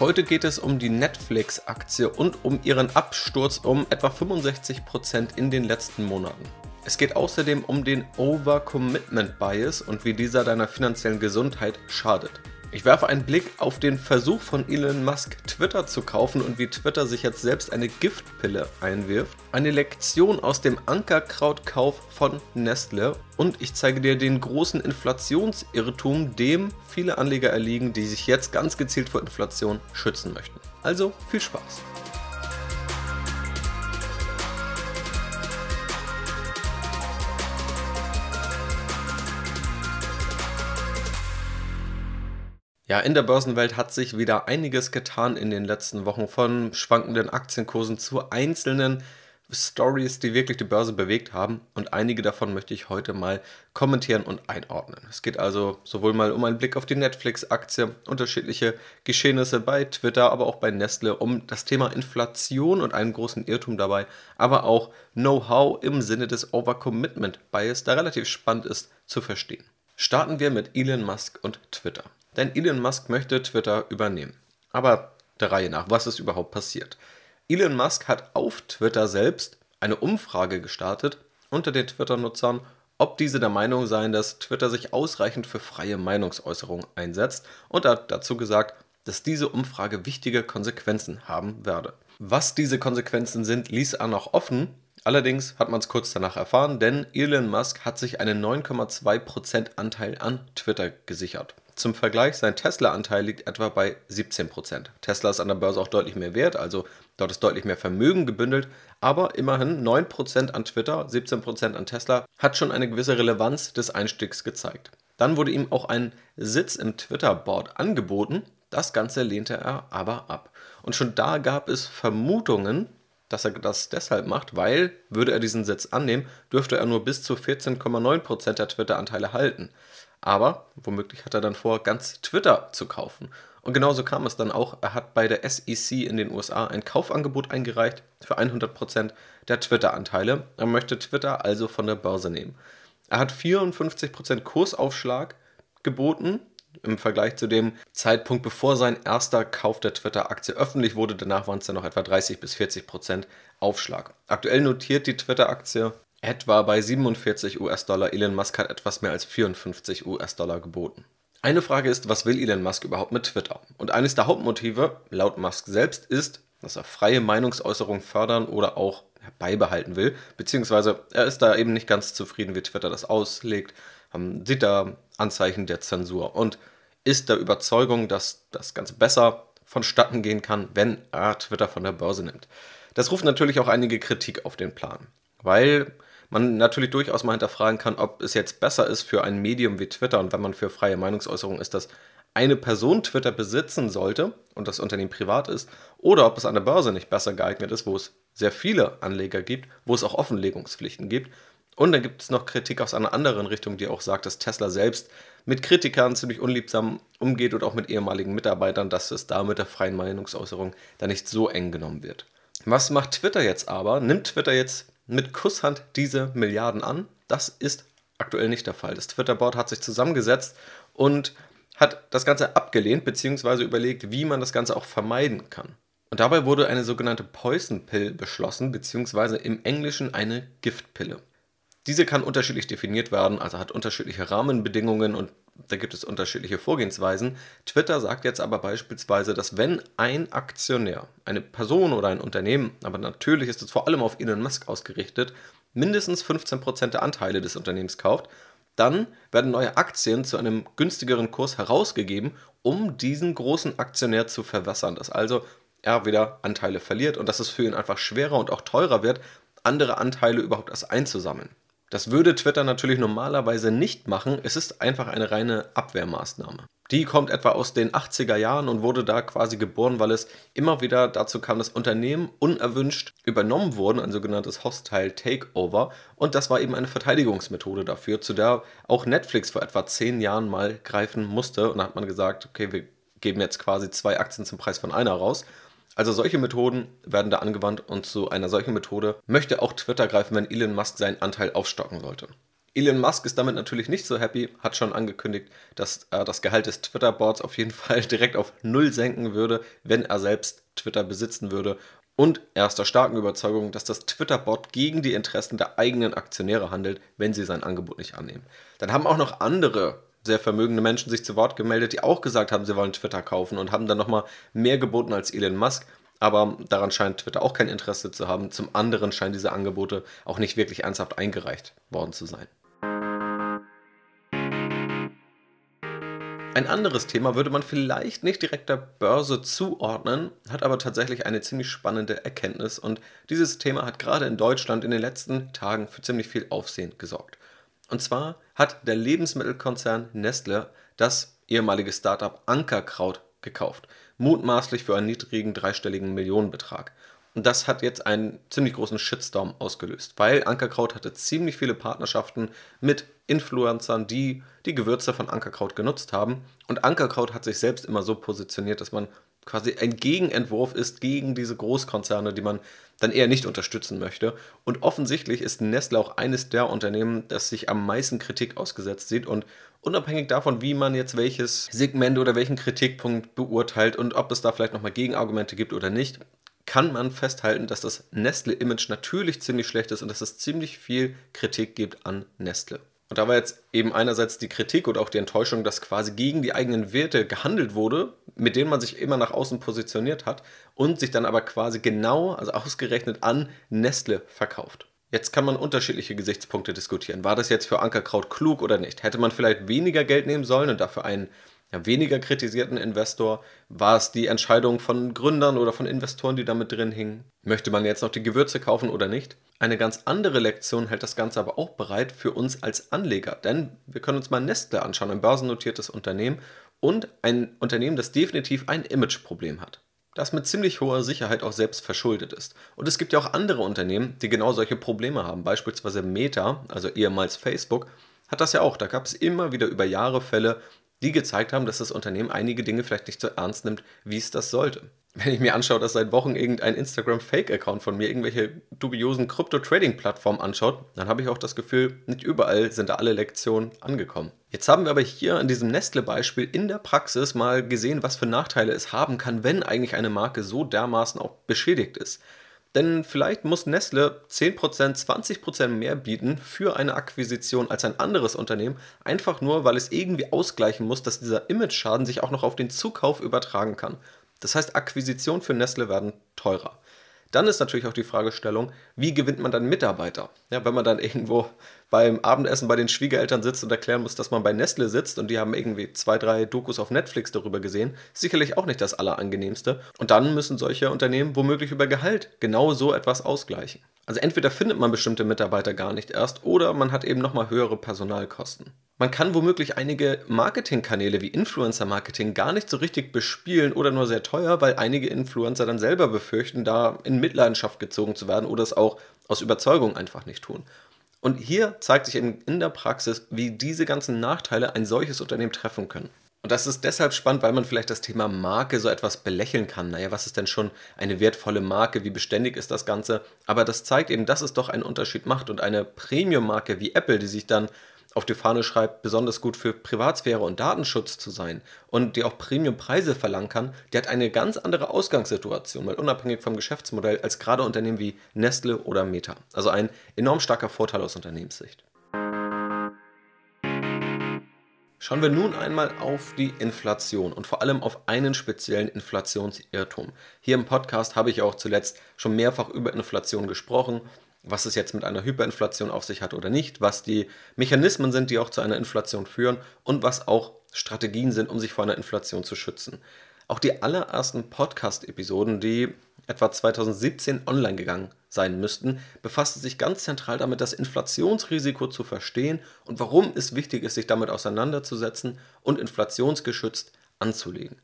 Heute geht es um die Netflix-Aktie und um ihren Absturz um etwa 65% in den letzten Monaten. Es geht außerdem um den Overcommitment Bias und wie dieser deiner finanziellen Gesundheit schadet. Ich werfe einen Blick auf den Versuch von Elon Musk, Twitter zu kaufen und wie Twitter sich jetzt selbst eine Giftpille einwirft. Eine Lektion aus dem Ankerkrautkauf von Nestle und ich zeige dir den großen Inflationsirrtum, dem viele Anleger erliegen, die sich jetzt ganz gezielt vor Inflation schützen möchten. Also viel Spaß! Ja, in der Börsenwelt hat sich wieder einiges getan in den letzten Wochen, von schwankenden Aktienkursen zu einzelnen Stories, die wirklich die Börse bewegt haben. Und einige davon möchte ich heute mal kommentieren und einordnen. Es geht also sowohl mal um einen Blick auf die Netflix-Aktie, unterschiedliche Geschehnisse bei Twitter, aber auch bei Nestle, um das Thema Inflation und einen großen Irrtum dabei, aber auch Know-how im Sinne des Overcommitment Bias, der relativ spannend ist zu verstehen. Starten wir mit Elon Musk und Twitter. Denn Elon Musk möchte Twitter übernehmen. Aber der Reihe nach, was ist überhaupt passiert? Elon Musk hat auf Twitter selbst eine Umfrage gestartet unter den Twitter-Nutzern, ob diese der Meinung seien, dass Twitter sich ausreichend für freie Meinungsäußerung einsetzt und hat dazu gesagt, dass diese Umfrage wichtige Konsequenzen haben werde. Was diese Konsequenzen sind, ließ er noch offen. Allerdings hat man es kurz danach erfahren, denn Elon Musk hat sich einen 9,2% Anteil an Twitter gesichert. Zum Vergleich, sein Tesla-Anteil liegt etwa bei 17%. Tesla ist an der Börse auch deutlich mehr wert, also dort ist deutlich mehr Vermögen gebündelt, aber immerhin 9% an Twitter, 17% an Tesla hat schon eine gewisse Relevanz des Einstiegs gezeigt. Dann wurde ihm auch ein Sitz im Twitter-Board angeboten, das Ganze lehnte er aber ab. Und schon da gab es Vermutungen, dass er das deshalb macht, weil, würde er diesen Sitz annehmen, dürfte er nur bis zu 14,9% der Twitter-Anteile halten. Aber womöglich hat er dann vor, ganz Twitter zu kaufen. Und genauso kam es dann auch. Er hat bei der SEC in den USA ein Kaufangebot eingereicht für 100% der Twitter-Anteile. Er möchte Twitter also von der Börse nehmen. Er hat 54% Kursaufschlag geboten im Vergleich zu dem Zeitpunkt, bevor sein erster Kauf der Twitter-Aktie öffentlich wurde. Danach waren es dann noch etwa 30 bis 40% Aufschlag. Aktuell notiert die Twitter-Aktie etwa bei 47 US-Dollar. Elon Musk hat etwas mehr als 54 US-Dollar geboten. Eine Frage ist, was will Elon Musk überhaupt mit Twitter? Und eines der Hauptmotive, laut Musk selbst, ist, dass er freie Meinungsäußerung fördern oder auch beibehalten will, beziehungsweise er ist da eben nicht ganz zufrieden, wie Twitter das auslegt, ähm, sieht da Anzeichen der Zensur und ist der Überzeugung, dass das Ganze besser vonstatten gehen kann, wenn er Twitter von der Börse nimmt. Das ruft natürlich auch einige Kritik auf den Plan, weil man natürlich durchaus mal hinterfragen kann, ob es jetzt besser ist für ein Medium wie Twitter und wenn man für freie Meinungsäußerung ist, dass eine Person Twitter besitzen sollte und das Unternehmen privat ist, oder ob es an der Börse nicht besser geeignet ist, wo es sehr viele Anleger gibt, wo es auch Offenlegungspflichten gibt. Und dann gibt es noch Kritik aus einer anderen Richtung, die auch sagt, dass Tesla selbst mit Kritikern ziemlich unliebsam umgeht und auch mit ehemaligen Mitarbeitern, dass es da mit der freien Meinungsäußerung da nicht so eng genommen wird. Was macht Twitter jetzt aber? Nimmt Twitter jetzt mit Kusshand diese Milliarden an. Das ist aktuell nicht der Fall. Das Twitter-Board hat sich zusammengesetzt und hat das Ganze abgelehnt bzw. überlegt, wie man das Ganze auch vermeiden kann. Und dabei wurde eine sogenannte Poison Pill beschlossen, beziehungsweise im Englischen eine Giftpille. Diese kann unterschiedlich definiert werden, also hat unterschiedliche Rahmenbedingungen und da gibt es unterschiedliche Vorgehensweisen. Twitter sagt jetzt aber beispielsweise, dass wenn ein Aktionär, eine Person oder ein Unternehmen, aber natürlich ist es vor allem auf Elon Musk ausgerichtet, mindestens 15% der Anteile des Unternehmens kauft, dann werden neue Aktien zu einem günstigeren Kurs herausgegeben, um diesen großen Aktionär zu verwässern, dass also er wieder Anteile verliert und dass es für ihn einfach schwerer und auch teurer wird, andere Anteile überhaupt erst einzusammeln. Das würde Twitter natürlich normalerweise nicht machen. Es ist einfach eine reine Abwehrmaßnahme. Die kommt etwa aus den 80er Jahren und wurde da quasi geboren, weil es immer wieder dazu kam, dass Unternehmen unerwünscht übernommen wurden, ein sogenanntes Hostile Takeover. Und das war eben eine Verteidigungsmethode dafür, zu der auch Netflix vor etwa zehn Jahren mal greifen musste. Und da hat man gesagt, okay, wir geben jetzt quasi zwei Aktien zum Preis von einer raus. Also solche Methoden werden da angewandt und zu einer solchen Methode möchte auch Twitter greifen, wenn Elon Musk seinen Anteil aufstocken sollte. Elon Musk ist damit natürlich nicht so happy, hat schon angekündigt, dass er das Gehalt des Twitter-Boards auf jeden Fall direkt auf Null senken würde, wenn er selbst Twitter besitzen würde. Und er ist der starken Überzeugung, dass das Twitter-Board gegen die Interessen der eigenen Aktionäre handelt, wenn sie sein Angebot nicht annehmen. Dann haben auch noch andere sehr vermögende Menschen sich zu Wort gemeldet, die auch gesagt haben, sie wollen Twitter kaufen und haben dann nochmal mehr geboten als Elon Musk. Aber daran scheint Twitter auch kein Interesse zu haben. Zum anderen scheinen diese Angebote auch nicht wirklich ernsthaft eingereicht worden zu sein. Ein anderes Thema würde man vielleicht nicht direkt der Börse zuordnen, hat aber tatsächlich eine ziemlich spannende Erkenntnis und dieses Thema hat gerade in Deutschland in den letzten Tagen für ziemlich viel Aufsehen gesorgt. Und zwar hat der Lebensmittelkonzern Nestle das ehemalige Startup Ankerkraut gekauft, mutmaßlich für einen niedrigen dreistelligen Millionenbetrag. Und das hat jetzt einen ziemlich großen Shitstorm ausgelöst, weil Ankerkraut hatte ziemlich viele Partnerschaften mit Influencern, die die Gewürze von Ankerkraut genutzt haben. Und Ankerkraut hat sich selbst immer so positioniert, dass man quasi ein Gegenentwurf ist gegen diese Großkonzerne, die man dann eher nicht unterstützen möchte. Und offensichtlich ist Nestle auch eines der Unternehmen, das sich am meisten Kritik ausgesetzt sieht. Und unabhängig davon, wie man jetzt welches Segment oder welchen Kritikpunkt beurteilt und ob es da vielleicht nochmal Gegenargumente gibt oder nicht, kann man festhalten, dass das Nestle-Image natürlich ziemlich schlecht ist und dass es ziemlich viel Kritik gibt an Nestle. Und da war jetzt eben einerseits die Kritik und auch die Enttäuschung, dass quasi gegen die eigenen Werte gehandelt wurde, mit denen man sich immer nach außen positioniert hat und sich dann aber quasi genau, also ausgerechnet an Nestle verkauft. Jetzt kann man unterschiedliche Gesichtspunkte diskutieren. War das jetzt für Ankerkraut klug oder nicht? Hätte man vielleicht weniger Geld nehmen sollen und dafür einen ja, weniger kritisierten Investor? War es die Entscheidung von Gründern oder von Investoren, die damit drin hingen? Möchte man jetzt noch die Gewürze kaufen oder nicht? Eine ganz andere Lektion hält das Ganze aber auch bereit für uns als Anleger, denn wir können uns mal Nestle anschauen, ein börsennotiertes Unternehmen und ein Unternehmen, das definitiv ein Imageproblem hat das mit ziemlich hoher Sicherheit auch selbst verschuldet ist. Und es gibt ja auch andere Unternehmen, die genau solche Probleme haben. Beispielsweise Meta, also ehemals Facebook, hat das ja auch. Da gab es immer wieder über Jahre Fälle, die gezeigt haben, dass das Unternehmen einige Dinge vielleicht nicht so ernst nimmt, wie es das sollte. Wenn ich mir anschaue, dass seit Wochen irgendein Instagram-Fake-Account von mir irgendwelche dubiosen Krypto-Trading-Plattformen anschaut, dann habe ich auch das Gefühl, nicht überall sind da alle Lektionen angekommen. Jetzt haben wir aber hier an diesem Nestle-Beispiel in der Praxis mal gesehen, was für Nachteile es haben kann, wenn eigentlich eine Marke so dermaßen auch beschädigt ist. Denn vielleicht muss Nestle 10%, 20% mehr bieten für eine Akquisition als ein anderes Unternehmen, einfach nur, weil es irgendwie ausgleichen muss, dass dieser Image-Schaden sich auch noch auf den Zukauf übertragen kann. Das heißt, Akquisitionen für Nestle werden teurer. Dann ist natürlich auch die Fragestellung, wie gewinnt man dann Mitarbeiter? Ja, wenn man dann irgendwo beim Abendessen bei den Schwiegereltern sitzt und erklären muss, dass man bei Nestle sitzt und die haben irgendwie zwei, drei Dokus auf Netflix darüber gesehen, sicherlich auch nicht das Allerangenehmste. Und dann müssen solche Unternehmen womöglich über Gehalt genau so etwas ausgleichen. Also entweder findet man bestimmte Mitarbeiter gar nicht erst oder man hat eben nochmal höhere Personalkosten. Man kann womöglich einige Marketingkanäle wie Influencer-Marketing gar nicht so richtig bespielen oder nur sehr teuer, weil einige Influencer dann selber befürchten, da in Mitleidenschaft gezogen zu werden oder es auch aus Überzeugung einfach nicht tun. Und hier zeigt sich eben in der Praxis, wie diese ganzen Nachteile ein solches Unternehmen treffen können. Und das ist deshalb spannend, weil man vielleicht das Thema Marke so etwas belächeln kann. Naja, was ist denn schon eine wertvolle Marke? Wie beständig ist das Ganze? Aber das zeigt eben, dass es doch einen Unterschied macht. Und eine Premium-Marke wie Apple, die sich dann auf die Fahne schreibt, besonders gut für Privatsphäre und Datenschutz zu sein und die auch Premiumpreise verlangen kann, die hat eine ganz andere Ausgangssituation, mal unabhängig vom Geschäftsmodell, als gerade Unternehmen wie Nestle oder Meta. Also ein enorm starker Vorteil aus Unternehmenssicht. Schauen wir nun einmal auf die Inflation und vor allem auf einen speziellen Inflationsirrtum. Hier im Podcast habe ich auch zuletzt schon mehrfach über Inflation gesprochen was es jetzt mit einer Hyperinflation auf sich hat oder nicht, was die Mechanismen sind, die auch zu einer Inflation führen und was auch Strategien sind, um sich vor einer Inflation zu schützen. Auch die allerersten Podcast-Episoden, die etwa 2017 online gegangen sein müssten, befassten sich ganz zentral damit, das Inflationsrisiko zu verstehen und warum es wichtig ist, sich damit auseinanderzusetzen und inflationsgeschützt anzulegen.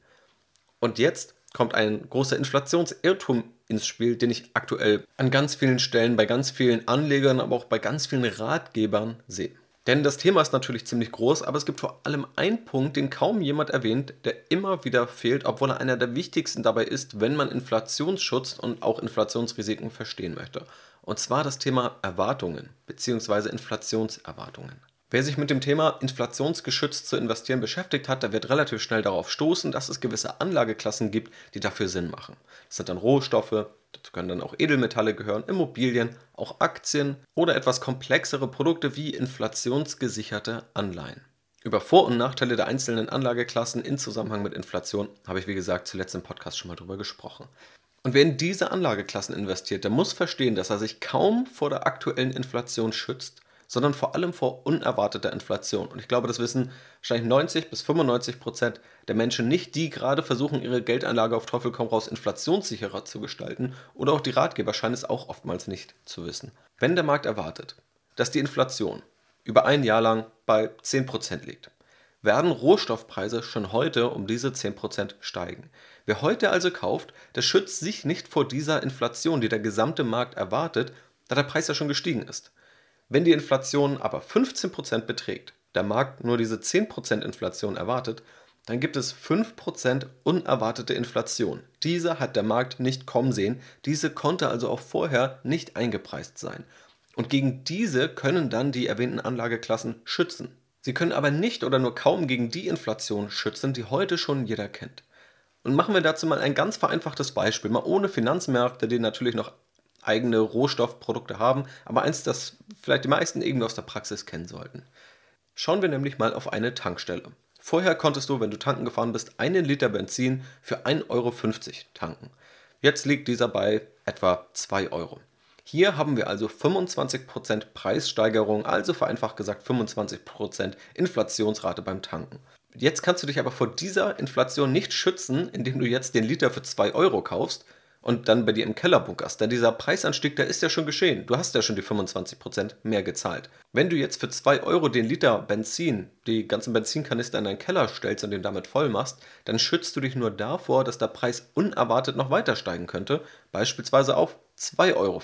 Und jetzt kommt ein großer Inflationsirrtum ins Spiel, den ich aktuell an ganz vielen Stellen bei ganz vielen Anlegern, aber auch bei ganz vielen Ratgebern sehe. Denn das Thema ist natürlich ziemlich groß, aber es gibt vor allem einen Punkt, den kaum jemand erwähnt, der immer wieder fehlt, obwohl er einer der wichtigsten dabei ist, wenn man Inflationsschutz und auch Inflationsrisiken verstehen möchte. und zwar das Thema Erwartungen bzw. Inflationserwartungen. Wer sich mit dem Thema inflationsgeschützt zu investieren beschäftigt hat, der wird relativ schnell darauf stoßen, dass es gewisse Anlageklassen gibt, die dafür Sinn machen. Das sind dann Rohstoffe, dazu können dann auch Edelmetalle gehören, Immobilien, auch Aktien oder etwas komplexere Produkte wie inflationsgesicherte Anleihen. Über Vor- und Nachteile der einzelnen Anlageklassen in Zusammenhang mit Inflation habe ich, wie gesagt, zuletzt im Podcast schon mal drüber gesprochen. Und wer in diese Anlageklassen investiert, der muss verstehen, dass er sich kaum vor der aktuellen Inflation schützt sondern vor allem vor unerwarteter Inflation. Und ich glaube, das wissen wahrscheinlich 90 bis 95 Prozent der Menschen nicht, die gerade versuchen, ihre Geldanlage auf Teufel komm raus inflationssicherer zu gestalten. Oder auch die Ratgeber scheinen es auch oftmals nicht zu wissen. Wenn der Markt erwartet, dass die Inflation über ein Jahr lang bei 10 Prozent liegt, werden Rohstoffpreise schon heute um diese 10% steigen. Wer heute also kauft, der schützt sich nicht vor dieser Inflation, die der gesamte Markt erwartet, da der Preis ja schon gestiegen ist. Wenn die Inflation aber 15% beträgt, der Markt nur diese 10% Inflation erwartet, dann gibt es 5% unerwartete Inflation. Diese hat der Markt nicht kommen sehen, diese konnte also auch vorher nicht eingepreist sein. Und gegen diese können dann die erwähnten Anlageklassen schützen. Sie können aber nicht oder nur kaum gegen die Inflation schützen, die heute schon jeder kennt. Und machen wir dazu mal ein ganz vereinfachtes Beispiel, mal ohne Finanzmärkte, die natürlich noch eigene Rohstoffprodukte haben, aber eins, das vielleicht die meisten irgendwie aus der Praxis kennen sollten. Schauen wir nämlich mal auf eine Tankstelle. Vorher konntest du, wenn du tanken gefahren bist, einen Liter Benzin für 1,50 Euro tanken. Jetzt liegt dieser bei etwa 2 Euro. Hier haben wir also 25% Preissteigerung, also vereinfacht gesagt 25% Inflationsrate beim Tanken. Jetzt kannst du dich aber vor dieser Inflation nicht schützen, indem du jetzt den Liter für 2 Euro kaufst, und dann bei dir im Keller bunkerst. Denn dieser Preisanstieg, der ist ja schon geschehen. Du hast ja schon die 25% mehr gezahlt. Wenn du jetzt für 2 Euro den Liter Benzin, die ganzen Benzinkanister in deinen Keller stellst und den damit voll machst, dann schützt du dich nur davor, dass der Preis unerwartet noch weiter steigen könnte, beispielsweise auf 2,50 Euro.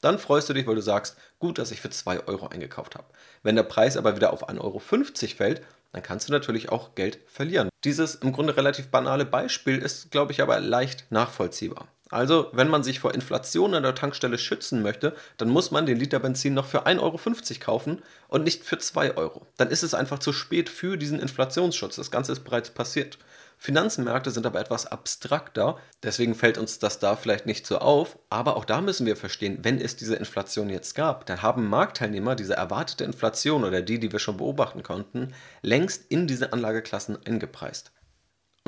Dann freust du dich, weil du sagst, gut, dass ich für 2 Euro eingekauft habe. Wenn der Preis aber wieder auf 1,50 Euro fällt, dann kannst du natürlich auch Geld verlieren. Dieses im Grunde relativ banale Beispiel ist, glaube ich, aber leicht nachvollziehbar. Also, wenn man sich vor Inflation an der Tankstelle schützen möchte, dann muss man den Liter Benzin noch für 1,50 Euro kaufen und nicht für 2 Euro. Dann ist es einfach zu spät für diesen Inflationsschutz. Das Ganze ist bereits passiert. Finanzmärkte sind aber etwas abstrakter, deswegen fällt uns das da vielleicht nicht so auf, aber auch da müssen wir verstehen, wenn es diese Inflation jetzt gab, dann haben Marktteilnehmer diese erwartete Inflation oder die, die wir schon beobachten konnten, längst in diese Anlageklassen eingepreist.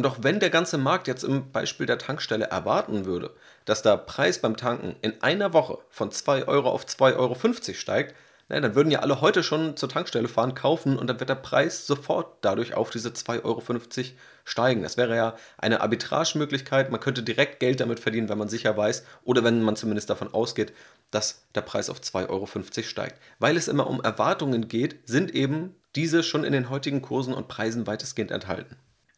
Und auch wenn der ganze Markt jetzt im Beispiel der Tankstelle erwarten würde, dass der Preis beim Tanken in einer Woche von 2 Euro auf 2,50 Euro steigt, na, dann würden ja alle heute schon zur Tankstelle fahren, kaufen und dann wird der Preis sofort dadurch auf diese 2,50 Euro steigen. Das wäre ja eine Arbitragemöglichkeit. Man könnte direkt Geld damit verdienen, wenn man sicher weiß oder wenn man zumindest davon ausgeht, dass der Preis auf 2,50 Euro steigt. Weil es immer um Erwartungen geht, sind eben diese schon in den heutigen Kursen und Preisen weitestgehend enthalten.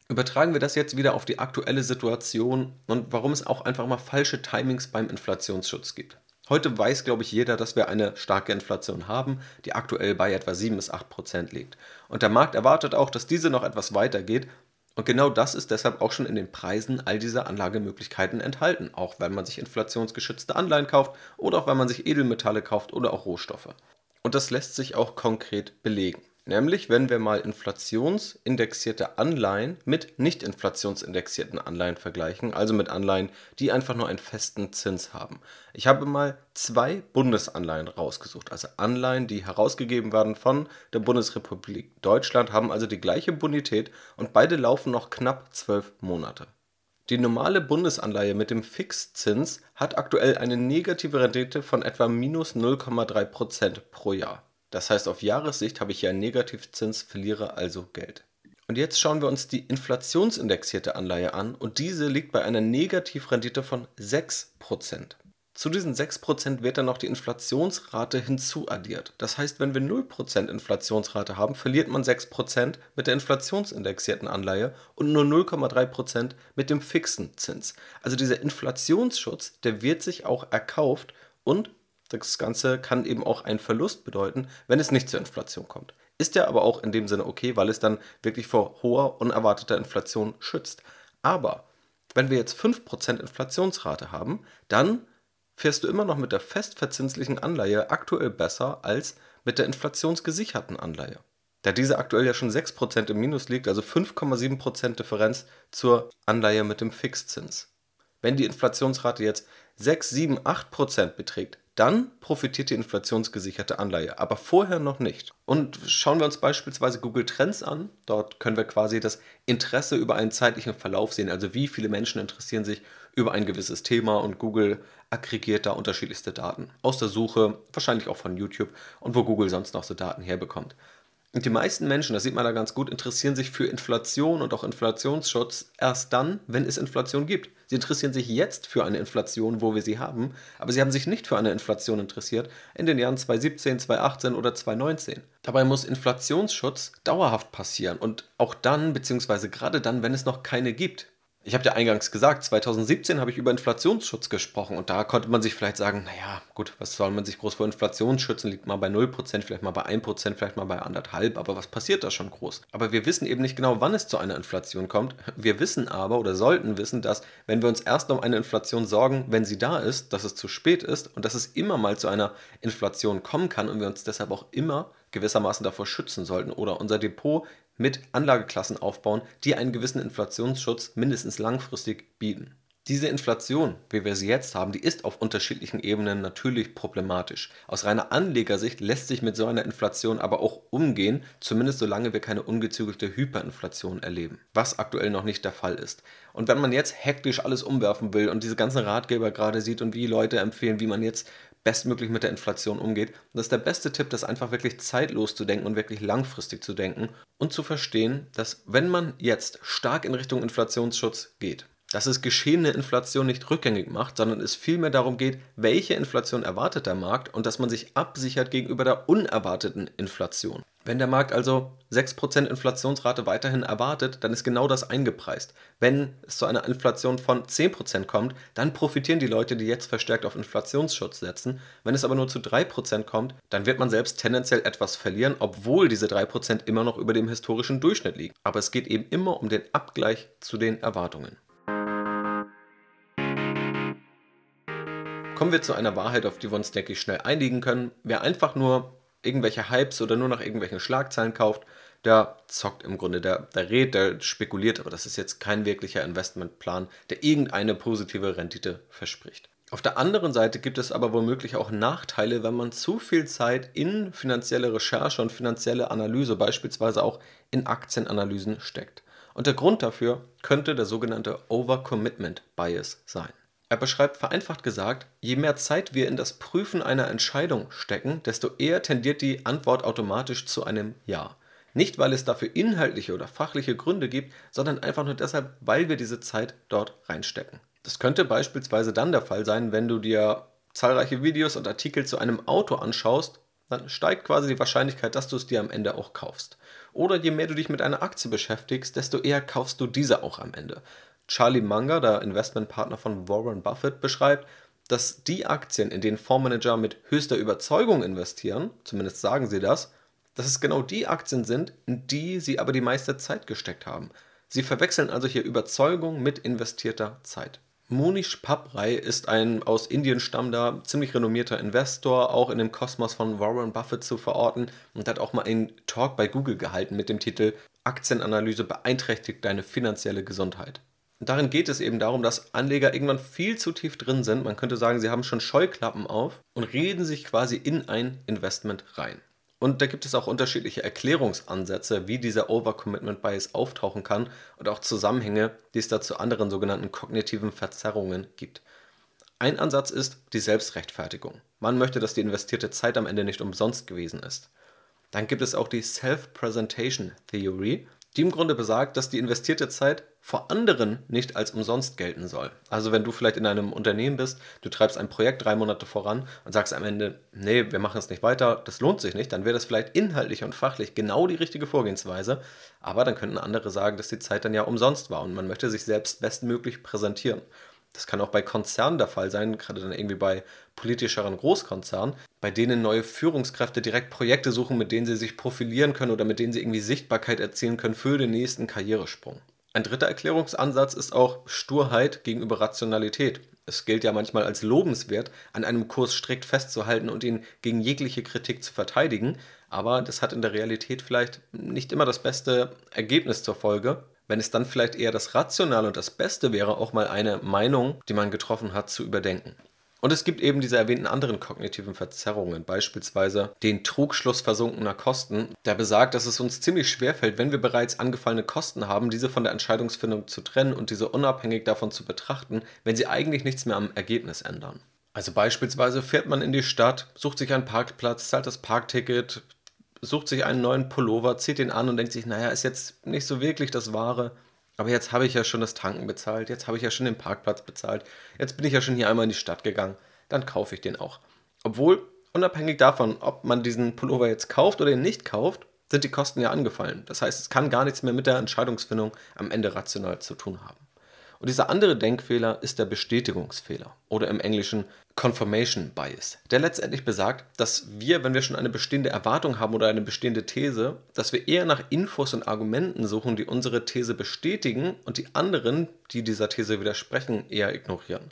Übertragen wir das jetzt wieder auf die aktuelle Situation und warum es auch einfach mal falsche Timings beim Inflationsschutz gibt. Heute weiß, glaube ich, jeder, dass wir eine starke Inflation haben, die aktuell bei etwa 7 bis 8 Prozent liegt. Und der Markt erwartet auch, dass diese noch etwas weitergeht. Und genau das ist deshalb auch schon in den Preisen all dieser Anlagemöglichkeiten enthalten, auch wenn man sich inflationsgeschützte Anleihen kauft oder auch wenn man sich Edelmetalle kauft oder auch Rohstoffe. Und das lässt sich auch konkret belegen. Nämlich, wenn wir mal inflationsindexierte Anleihen mit nicht inflationsindexierten Anleihen vergleichen, also mit Anleihen, die einfach nur einen festen Zins haben. Ich habe mal zwei Bundesanleihen rausgesucht, also Anleihen, die herausgegeben werden von der Bundesrepublik Deutschland, haben also die gleiche Bonität und beide laufen noch knapp zwölf Monate. Die normale Bundesanleihe mit dem Fixzins hat aktuell eine negative Rendite von etwa minus 0,3% pro Jahr. Das heißt, auf Jahressicht habe ich hier einen Negativzins, verliere also Geld. Und jetzt schauen wir uns die inflationsindexierte Anleihe an und diese liegt bei einer Negativrendite von 6%. Zu diesen 6% wird dann noch die Inflationsrate hinzuaddiert. Das heißt, wenn wir 0% Inflationsrate haben, verliert man 6% mit der inflationsindexierten Anleihe und nur 0,3% mit dem fixen Zins. Also dieser Inflationsschutz, der wird sich auch erkauft und das Ganze kann eben auch einen Verlust bedeuten, wenn es nicht zur Inflation kommt. Ist ja aber auch in dem Sinne okay, weil es dann wirklich vor hoher, unerwarteter Inflation schützt. Aber wenn wir jetzt 5% Inflationsrate haben, dann fährst du immer noch mit der festverzinslichen Anleihe aktuell besser als mit der inflationsgesicherten Anleihe. Da diese aktuell ja schon 6% im Minus liegt, also 5,7% Differenz zur Anleihe mit dem Fixzins. Wenn die Inflationsrate jetzt 6, 7, 8% beträgt, dann profitiert die inflationsgesicherte Anleihe, aber vorher noch nicht. Und schauen wir uns beispielsweise Google Trends an. Dort können wir quasi das Interesse über einen zeitlichen Verlauf sehen, also wie viele Menschen interessieren sich über ein gewisses Thema und Google aggregiert da unterschiedlichste Daten aus der Suche, wahrscheinlich auch von YouTube und wo Google sonst noch so Daten herbekommt. Und die meisten Menschen, das sieht man da ganz gut, interessieren sich für Inflation und auch Inflationsschutz erst dann, wenn es Inflation gibt. Sie interessieren sich jetzt für eine Inflation, wo wir sie haben, aber sie haben sich nicht für eine Inflation interessiert in den Jahren 2017, 2018 oder 2019. Dabei muss Inflationsschutz dauerhaft passieren und auch dann, beziehungsweise gerade dann, wenn es noch keine gibt. Ich habe ja eingangs gesagt, 2017 habe ich über Inflationsschutz gesprochen und da konnte man sich vielleicht sagen, naja, gut, was soll man sich groß vor Inflation schützen? Liegt mal bei 0%, vielleicht mal bei 1%, vielleicht mal bei 1,5%, aber was passiert da schon groß? Aber wir wissen eben nicht genau, wann es zu einer Inflation kommt. Wir wissen aber oder sollten wissen, dass wenn wir uns erst um eine Inflation sorgen, wenn sie da ist, dass es zu spät ist und dass es immer mal zu einer Inflation kommen kann und wir uns deshalb auch immer gewissermaßen davor schützen sollten oder unser Depot mit Anlageklassen aufbauen, die einen gewissen Inflationsschutz mindestens langfristig bieten. Diese Inflation, wie wir sie jetzt haben, die ist auf unterschiedlichen Ebenen natürlich problematisch. Aus reiner Anlegersicht lässt sich mit so einer Inflation aber auch umgehen, zumindest solange wir keine ungezügelte Hyperinflation erleben, was aktuell noch nicht der Fall ist. Und wenn man jetzt hektisch alles umwerfen will und diese ganzen Ratgeber gerade sieht und wie Leute empfehlen, wie man jetzt bestmöglich mit der Inflation umgeht. Und das ist der beste Tipp, das einfach wirklich zeitlos zu denken und wirklich langfristig zu denken und zu verstehen, dass wenn man jetzt stark in Richtung Inflationsschutz geht, dass es geschehene Inflation nicht rückgängig macht, sondern es vielmehr darum geht, welche Inflation erwartet der Markt und dass man sich absichert gegenüber der unerwarteten Inflation. Wenn der Markt also 6% Inflationsrate weiterhin erwartet, dann ist genau das eingepreist. Wenn es zu einer Inflation von 10% kommt, dann profitieren die Leute, die jetzt verstärkt auf Inflationsschutz setzen. Wenn es aber nur zu 3% kommt, dann wird man selbst tendenziell etwas verlieren, obwohl diese 3% immer noch über dem historischen Durchschnitt liegen. Aber es geht eben immer um den Abgleich zu den Erwartungen. Kommen wir zu einer Wahrheit, auf die wir uns, denke ich, schnell einigen können. Wer einfach nur irgendwelche Hypes oder nur nach irgendwelchen Schlagzeilen kauft, der zockt im Grunde, der, der redet, der spekuliert, aber das ist jetzt kein wirklicher Investmentplan, der irgendeine positive Rendite verspricht. Auf der anderen Seite gibt es aber womöglich auch Nachteile, wenn man zu viel Zeit in finanzielle Recherche und finanzielle Analyse, beispielsweise auch in Aktienanalysen steckt. Und der Grund dafür könnte der sogenannte Overcommitment Bias sein. Er beschreibt vereinfacht gesagt, je mehr Zeit wir in das Prüfen einer Entscheidung stecken, desto eher tendiert die Antwort automatisch zu einem Ja. Nicht, weil es dafür inhaltliche oder fachliche Gründe gibt, sondern einfach nur deshalb, weil wir diese Zeit dort reinstecken. Das könnte beispielsweise dann der Fall sein, wenn du dir zahlreiche Videos und Artikel zu einem Auto anschaust, dann steigt quasi die Wahrscheinlichkeit, dass du es dir am Ende auch kaufst. Oder je mehr du dich mit einer Aktie beschäftigst, desto eher kaufst du diese auch am Ende. Charlie Munger, der Investmentpartner von Warren Buffett, beschreibt, dass die Aktien, in denen Fondsmanager mit höchster Überzeugung investieren, zumindest sagen sie das, dass es genau die Aktien sind, in die sie aber die meiste Zeit gesteckt haben. Sie verwechseln also hier Überzeugung mit investierter Zeit. Monish Paprai ist ein aus Indien stammender, ziemlich renommierter Investor, auch in dem Kosmos von Warren Buffett zu verorten und hat auch mal einen Talk bei Google gehalten mit dem Titel Aktienanalyse beeinträchtigt deine finanzielle Gesundheit darin geht es eben darum, dass Anleger irgendwann viel zu tief drin sind. Man könnte sagen, sie haben schon Scheuklappen auf und reden sich quasi in ein Investment rein. Und da gibt es auch unterschiedliche Erklärungsansätze, wie dieser Overcommitment Bias auftauchen kann und auch Zusammenhänge, die es da zu anderen sogenannten kognitiven Verzerrungen gibt. Ein Ansatz ist die Selbstrechtfertigung. Man möchte, dass die investierte Zeit am Ende nicht umsonst gewesen ist. Dann gibt es auch die Self-Presentation Theory, die im Grunde besagt, dass die investierte Zeit vor anderen nicht als umsonst gelten soll. Also wenn du vielleicht in einem Unternehmen bist, du treibst ein Projekt drei Monate voran und sagst am Ende, nee, wir machen es nicht weiter, das lohnt sich nicht, dann wäre das vielleicht inhaltlich und fachlich genau die richtige Vorgehensweise, aber dann könnten andere sagen, dass die Zeit dann ja umsonst war und man möchte sich selbst bestmöglich präsentieren. Das kann auch bei Konzernen der Fall sein, gerade dann irgendwie bei politischeren Großkonzernen, bei denen neue Führungskräfte direkt Projekte suchen, mit denen sie sich profilieren können oder mit denen sie irgendwie Sichtbarkeit erzielen können für den nächsten Karrieresprung. Ein dritter Erklärungsansatz ist auch Sturheit gegenüber Rationalität. Es gilt ja manchmal als lobenswert, an einem Kurs strikt festzuhalten und ihn gegen jegliche Kritik zu verteidigen, aber das hat in der Realität vielleicht nicht immer das beste Ergebnis zur Folge, wenn es dann vielleicht eher das Rationale und das Beste wäre, auch mal eine Meinung, die man getroffen hat, zu überdenken. Und es gibt eben diese erwähnten anderen kognitiven Verzerrungen, beispielsweise den Trugschluss versunkener Kosten, der besagt, dass es uns ziemlich schwerfällt, wenn wir bereits angefallene Kosten haben, diese von der Entscheidungsfindung zu trennen und diese unabhängig davon zu betrachten, wenn sie eigentlich nichts mehr am Ergebnis ändern. Also beispielsweise fährt man in die Stadt, sucht sich einen Parkplatz, zahlt das Parkticket, sucht sich einen neuen Pullover, zieht den an und denkt sich, naja, ist jetzt nicht so wirklich das Wahre. Aber jetzt habe ich ja schon das Tanken bezahlt, jetzt habe ich ja schon den Parkplatz bezahlt, jetzt bin ich ja schon hier einmal in die Stadt gegangen, dann kaufe ich den auch. Obwohl, unabhängig davon, ob man diesen Pullover jetzt kauft oder ihn nicht kauft, sind die Kosten ja angefallen. Das heißt, es kann gar nichts mehr mit der Entscheidungsfindung am Ende rational zu tun haben. Und dieser andere Denkfehler ist der Bestätigungsfehler oder im Englischen Confirmation Bias, der letztendlich besagt, dass wir, wenn wir schon eine bestehende Erwartung haben oder eine bestehende These, dass wir eher nach Infos und Argumenten suchen, die unsere These bestätigen und die anderen, die dieser These widersprechen, eher ignorieren.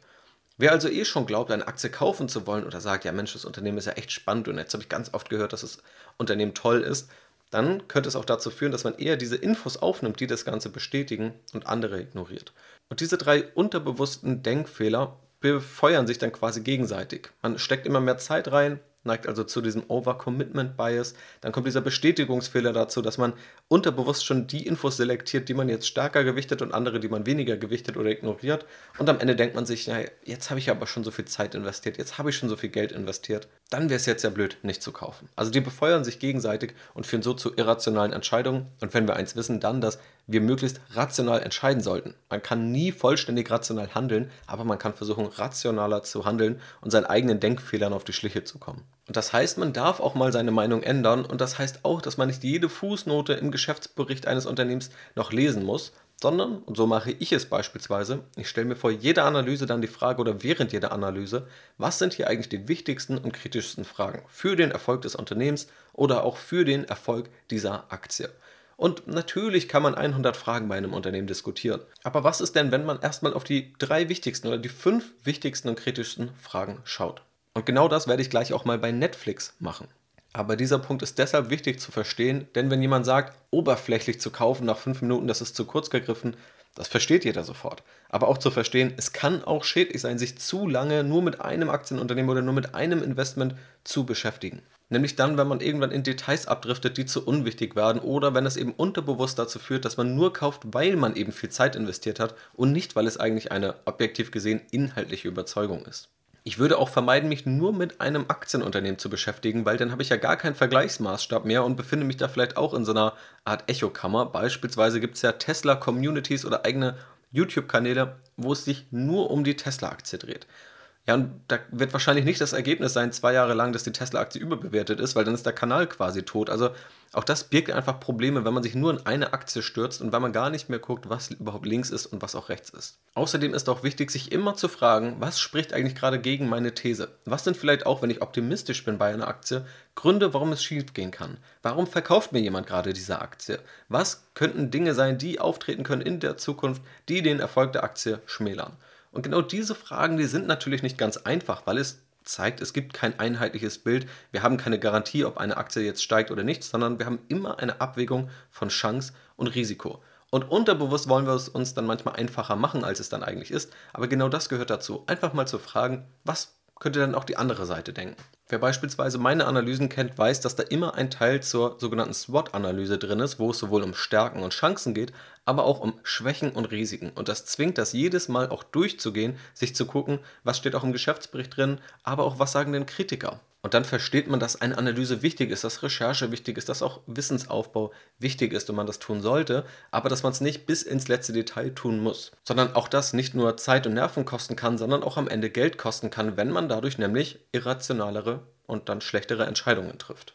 Wer also eh schon glaubt, eine Aktie kaufen zu wollen oder sagt, ja Mensch, das Unternehmen ist ja echt spannend und jetzt habe ich ganz oft gehört, dass das Unternehmen toll ist, dann könnte es auch dazu führen, dass man eher diese Infos aufnimmt, die das Ganze bestätigen und andere ignoriert. Und diese drei unterbewussten Denkfehler befeuern sich dann quasi gegenseitig. Man steckt immer mehr Zeit rein, neigt also zu diesem Overcommitment Bias. Dann kommt dieser Bestätigungsfehler dazu, dass man unterbewusst schon die Infos selektiert, die man jetzt stärker gewichtet und andere, die man weniger gewichtet oder ignoriert. Und am Ende denkt man sich, ja, jetzt habe ich aber schon so viel Zeit investiert, jetzt habe ich schon so viel Geld investiert. Dann wäre es jetzt ja blöd, nicht zu kaufen. Also die befeuern sich gegenseitig und führen so zu irrationalen Entscheidungen. Und wenn wir eins wissen, dann, dass wir möglichst rational entscheiden sollten. Man kann nie vollständig rational handeln, aber man kann versuchen, rationaler zu handeln und seinen eigenen Denkfehlern auf die Schliche zu kommen. Und das heißt, man darf auch mal seine Meinung ändern und das heißt auch, dass man nicht jede Fußnote im Geschäftsbericht eines Unternehmens noch lesen muss, sondern, und so mache ich es beispielsweise, ich stelle mir vor jeder Analyse dann die Frage oder während jeder Analyse, was sind hier eigentlich die wichtigsten und kritischsten Fragen für den Erfolg des Unternehmens oder auch für den Erfolg dieser Aktie. Und natürlich kann man 100 Fragen bei einem Unternehmen diskutieren. Aber was ist denn, wenn man erstmal auf die drei wichtigsten oder die fünf wichtigsten und kritischsten Fragen schaut? Und genau das werde ich gleich auch mal bei Netflix machen. Aber dieser Punkt ist deshalb wichtig zu verstehen, denn wenn jemand sagt, oberflächlich zu kaufen nach fünf Minuten, das ist zu kurz gegriffen, das versteht jeder sofort. Aber auch zu verstehen, es kann auch schädlich sein, sich zu lange nur mit einem Aktienunternehmen oder nur mit einem Investment zu beschäftigen. Nämlich dann, wenn man irgendwann in Details abdriftet, die zu unwichtig werden oder wenn es eben unterbewusst dazu führt, dass man nur kauft, weil man eben viel Zeit investiert hat und nicht, weil es eigentlich eine objektiv gesehen inhaltliche Überzeugung ist. Ich würde auch vermeiden, mich nur mit einem Aktienunternehmen zu beschäftigen, weil dann habe ich ja gar keinen Vergleichsmaßstab mehr und befinde mich da vielleicht auch in so einer Art Echokammer. Beispielsweise gibt es ja Tesla-Communities oder eigene YouTube-Kanäle, wo es sich nur um die Tesla-Aktie dreht. Ja, und da wird wahrscheinlich nicht das Ergebnis sein, zwei Jahre lang, dass die Tesla-Aktie überbewertet ist, weil dann ist der Kanal quasi tot. Also auch das birgt einfach Probleme, wenn man sich nur in eine Aktie stürzt und weil man gar nicht mehr guckt, was überhaupt links ist und was auch rechts ist. Außerdem ist auch wichtig, sich immer zu fragen, was spricht eigentlich gerade gegen meine These? Was sind vielleicht auch, wenn ich optimistisch bin bei einer Aktie, Gründe, warum es schief gehen kann? Warum verkauft mir jemand gerade diese Aktie? Was könnten Dinge sein, die auftreten können in der Zukunft, die den Erfolg der Aktie schmälern? Und genau diese Fragen, die sind natürlich nicht ganz einfach, weil es zeigt, es gibt kein einheitliches Bild. Wir haben keine Garantie, ob eine Aktie jetzt steigt oder nicht, sondern wir haben immer eine Abwägung von Chance und Risiko. Und unterbewusst wollen wir es uns dann manchmal einfacher machen, als es dann eigentlich ist. Aber genau das gehört dazu. Einfach mal zu fragen, was könnte dann auch die andere Seite denken. Wer beispielsweise meine Analysen kennt, weiß, dass da immer ein Teil zur sogenannten SWOT-Analyse drin ist, wo es sowohl um Stärken und Chancen geht, aber auch um Schwächen und Risiken. Und das zwingt das jedes Mal auch durchzugehen, sich zu gucken, was steht auch im Geschäftsbericht drin, aber auch was sagen denn Kritiker. Und dann versteht man, dass eine Analyse wichtig ist, dass Recherche wichtig ist, dass auch Wissensaufbau wichtig ist und man das tun sollte, aber dass man es nicht bis ins letzte Detail tun muss. Sondern auch das nicht nur Zeit und Nerven kosten kann, sondern auch am Ende Geld kosten kann, wenn man dadurch nämlich irrationalere und dann schlechtere Entscheidungen trifft.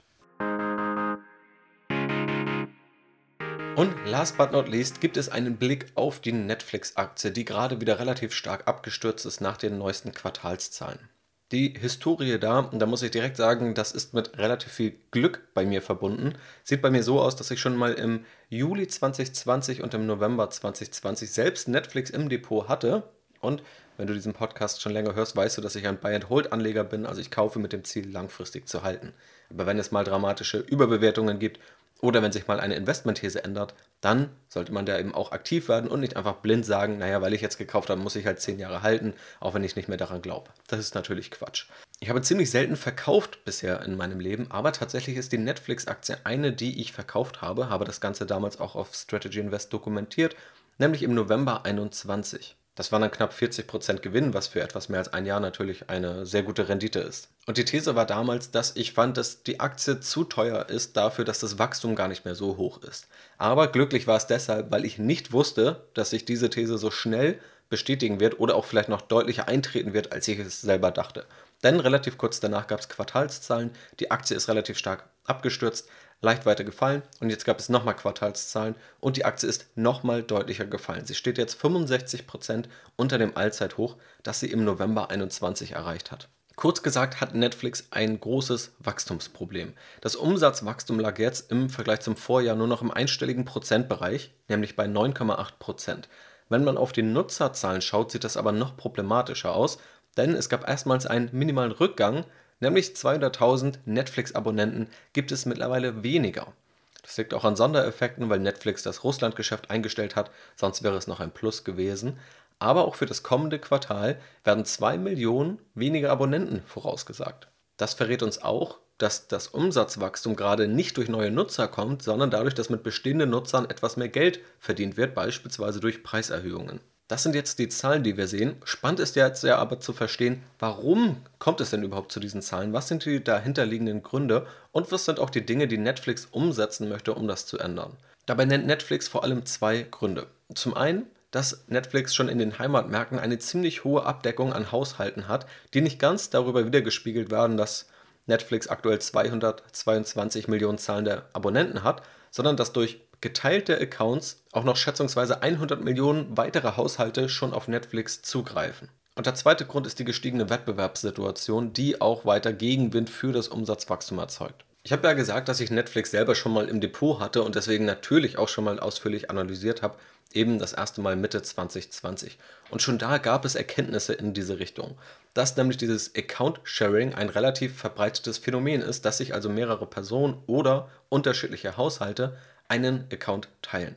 Und last but not least gibt es einen Blick auf die Netflix-Aktie, die gerade wieder relativ stark abgestürzt ist nach den neuesten Quartalszahlen die Historie da, und da muss ich direkt sagen, das ist mit relativ viel Glück bei mir verbunden. Sieht bei mir so aus, dass ich schon mal im Juli 2020 und im November 2020 selbst Netflix im Depot hatte Und wenn du diesen Podcast schon länger hörst, weißt du, dass ich ein Buy-and-Hold-Anleger bin, also ich kaufe mit dem Ziel, langfristig zu halten. Aber wenn es mal dramatische Überbewertungen gibt oder wenn sich mal eine Investmentthese ändert, dann sollte man da eben auch aktiv werden und nicht einfach blind sagen, naja, weil ich jetzt gekauft habe, muss ich halt zehn Jahre halten, auch wenn ich nicht mehr daran glaube. Das ist natürlich Quatsch. Ich habe ziemlich selten verkauft bisher in meinem Leben, aber tatsächlich ist die Netflix-Aktie eine, die ich verkauft habe, habe das Ganze damals auch auf Strategy Invest dokumentiert, nämlich im November 21. Das waren dann knapp 40% Gewinn, was für etwas mehr als ein Jahr natürlich eine sehr gute Rendite ist. Und die These war damals, dass ich fand, dass die Aktie zu teuer ist dafür, dass das Wachstum gar nicht mehr so hoch ist. Aber glücklich war es deshalb, weil ich nicht wusste, dass sich diese These so schnell bestätigen wird oder auch vielleicht noch deutlicher eintreten wird, als ich es selber dachte. Denn relativ kurz danach gab es Quartalszahlen, die Aktie ist relativ stark abgestürzt, leicht weiter gefallen und jetzt gab es nochmal Quartalszahlen und die Aktie ist nochmal deutlicher gefallen. Sie steht jetzt 65% unter dem Allzeithoch, das sie im November 21 erreicht hat. Kurz gesagt hat Netflix ein großes Wachstumsproblem. Das Umsatzwachstum lag jetzt im Vergleich zum Vorjahr nur noch im einstelligen Prozentbereich, nämlich bei 9,8%. Wenn man auf die Nutzerzahlen schaut, sieht das aber noch problematischer aus, denn es gab erstmals einen minimalen Rückgang nämlich 200.000 Netflix-Abonnenten gibt es mittlerweile weniger. Das liegt auch an Sondereffekten, weil Netflix das Russlandgeschäft eingestellt hat, sonst wäre es noch ein Plus gewesen. Aber auch für das kommende Quartal werden 2 Millionen weniger Abonnenten vorausgesagt. Das verrät uns auch, dass das Umsatzwachstum gerade nicht durch neue Nutzer kommt, sondern dadurch, dass mit bestehenden Nutzern etwas mehr Geld verdient wird, beispielsweise durch Preiserhöhungen. Das sind jetzt die Zahlen, die wir sehen. Spannend ist jetzt ja aber zu verstehen, warum kommt es denn überhaupt zu diesen Zahlen? Was sind die dahinterliegenden Gründe und was sind auch die Dinge, die Netflix umsetzen möchte, um das zu ändern? Dabei nennt Netflix vor allem zwei Gründe. Zum einen, dass Netflix schon in den Heimatmärkten eine ziemlich hohe Abdeckung an Haushalten hat, die nicht ganz darüber wiedergespiegelt werden, dass Netflix aktuell 222 Millionen zahlende Abonnenten hat, sondern dass durch geteilte Accounts auch noch schätzungsweise 100 Millionen weitere Haushalte schon auf Netflix zugreifen. Und der zweite Grund ist die gestiegene Wettbewerbssituation, die auch weiter Gegenwind für das Umsatzwachstum erzeugt. Ich habe ja gesagt, dass ich Netflix selber schon mal im Depot hatte und deswegen natürlich auch schon mal ausführlich analysiert habe, eben das erste Mal Mitte 2020. Und schon da gab es Erkenntnisse in diese Richtung, dass nämlich dieses Account-Sharing ein relativ verbreitetes Phänomen ist, dass sich also mehrere Personen oder unterschiedliche Haushalte einen Account teilen.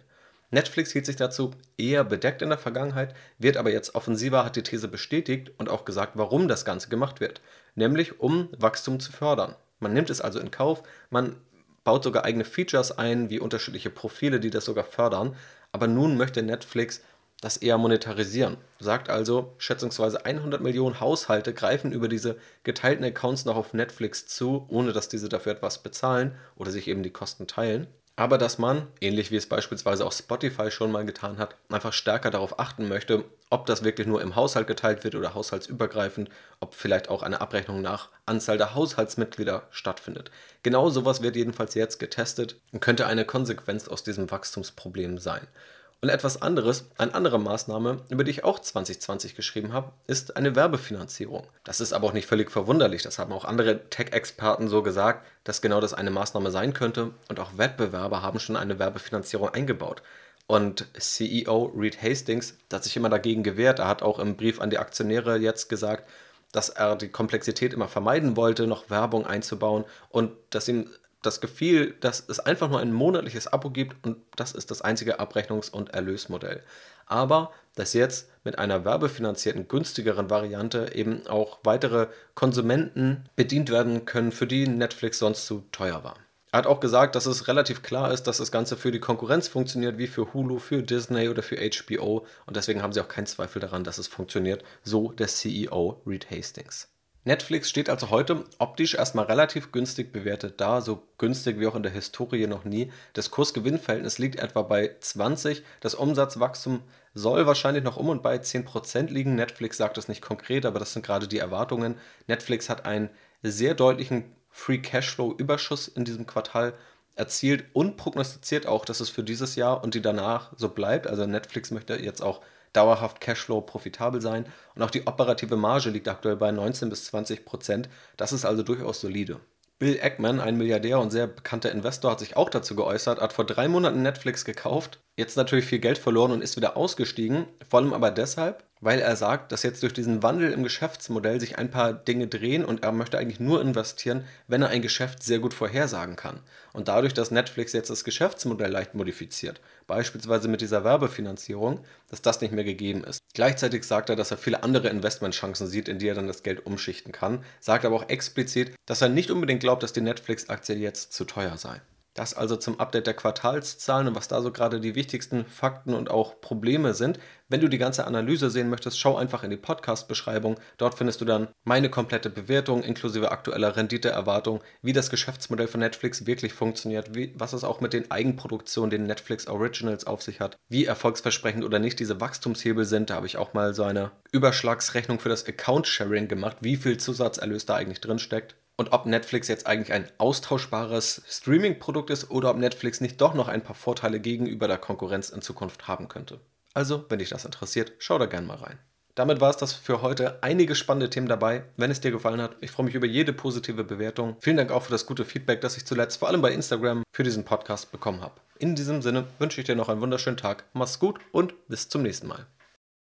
Netflix hielt sich dazu eher bedeckt in der Vergangenheit, wird aber jetzt offensiver, hat die These bestätigt und auch gesagt, warum das Ganze gemacht wird. Nämlich um Wachstum zu fördern. Man nimmt es also in Kauf, man baut sogar eigene Features ein, wie unterschiedliche Profile, die das sogar fördern. Aber nun möchte Netflix das eher monetarisieren. Sagt also, schätzungsweise 100 Millionen Haushalte greifen über diese geteilten Accounts noch auf Netflix zu, ohne dass diese dafür etwas bezahlen oder sich eben die Kosten teilen aber dass man, ähnlich wie es beispielsweise auch Spotify schon mal getan hat, einfach stärker darauf achten möchte, ob das wirklich nur im Haushalt geteilt wird oder haushaltsübergreifend, ob vielleicht auch eine Abrechnung nach Anzahl der Haushaltsmitglieder stattfindet. Genau sowas wird jedenfalls jetzt getestet und könnte eine Konsequenz aus diesem Wachstumsproblem sein. Und etwas anderes, eine andere Maßnahme, über die ich auch 2020 geschrieben habe, ist eine Werbefinanzierung. Das ist aber auch nicht völlig verwunderlich. Das haben auch andere Tech-Experten so gesagt, dass genau das eine Maßnahme sein könnte. Und auch Wettbewerber haben schon eine Werbefinanzierung eingebaut. Und CEO Reed Hastings hat sich immer dagegen gewehrt. Er hat auch im Brief an die Aktionäre jetzt gesagt, dass er die Komplexität immer vermeiden wollte, noch Werbung einzubauen und dass ihm das gefiel, dass es einfach nur ein monatliches Abo gibt und das ist das einzige Abrechnungs- und Erlösmodell. Aber dass jetzt mit einer werbefinanzierten, günstigeren Variante eben auch weitere Konsumenten bedient werden können, für die Netflix sonst zu teuer war. Er hat auch gesagt, dass es relativ klar ist, dass das Ganze für die Konkurrenz funktioniert, wie für Hulu, für Disney oder für HBO. Und deswegen haben sie auch keinen Zweifel daran, dass es funktioniert. So der CEO Reed Hastings. Netflix steht also heute optisch erstmal relativ günstig bewertet da, so günstig wie auch in der Historie noch nie. Das Kurs-Gewinn-Verhältnis liegt etwa bei 20. Das Umsatzwachstum soll wahrscheinlich noch um und bei 10% liegen. Netflix sagt es nicht konkret, aber das sind gerade die Erwartungen. Netflix hat einen sehr deutlichen Free Cashflow-Überschuss in diesem Quartal erzielt und prognostiziert auch, dass es für dieses Jahr und die danach so bleibt. Also Netflix möchte jetzt auch dauerhaft Cashflow profitabel sein und auch die operative Marge liegt aktuell bei 19 bis 20 Prozent. Das ist also durchaus solide. Bill Eckman, ein Milliardär und sehr bekannter Investor, hat sich auch dazu geäußert, hat vor drei Monaten Netflix gekauft, jetzt natürlich viel Geld verloren und ist wieder ausgestiegen, vor allem aber deshalb, weil er sagt, dass jetzt durch diesen Wandel im Geschäftsmodell sich ein paar Dinge drehen und er möchte eigentlich nur investieren, wenn er ein Geschäft sehr gut vorhersagen kann. Und dadurch, dass Netflix jetzt das Geschäftsmodell leicht modifiziert, beispielsweise mit dieser Werbefinanzierung, dass das nicht mehr gegeben ist. Gleichzeitig sagt er, dass er viele andere Investmentchancen sieht, in die er dann das Geld umschichten kann, sagt aber auch explizit, dass er nicht unbedingt glaubt, dass die Netflix-Aktie jetzt zu teuer sei. Das also zum Update der Quartalszahlen und was da so gerade die wichtigsten Fakten und auch Probleme sind. Wenn du die ganze Analyse sehen möchtest, schau einfach in die Podcast-Beschreibung. Dort findest du dann meine komplette Bewertung inklusive aktueller Renditeerwartung, wie das Geschäftsmodell von Netflix wirklich funktioniert, wie, was es auch mit den Eigenproduktionen, den Netflix Originals auf sich hat, wie erfolgsversprechend oder nicht diese Wachstumshebel sind. Da habe ich auch mal so eine Überschlagsrechnung für das Account-Sharing gemacht, wie viel Zusatzerlös da eigentlich drin steckt und ob Netflix jetzt eigentlich ein austauschbares Streaming-Produkt ist oder ob Netflix nicht doch noch ein paar Vorteile gegenüber der Konkurrenz in Zukunft haben könnte. Also, wenn dich das interessiert, schau da gerne mal rein. Damit war es das für heute. Einige spannende Themen dabei. Wenn es dir gefallen hat, ich freue mich über jede positive Bewertung. Vielen Dank auch für das gute Feedback, das ich zuletzt vor allem bei Instagram für diesen Podcast bekommen habe. In diesem Sinne wünsche ich dir noch einen wunderschönen Tag. Mach's gut und bis zum nächsten Mal.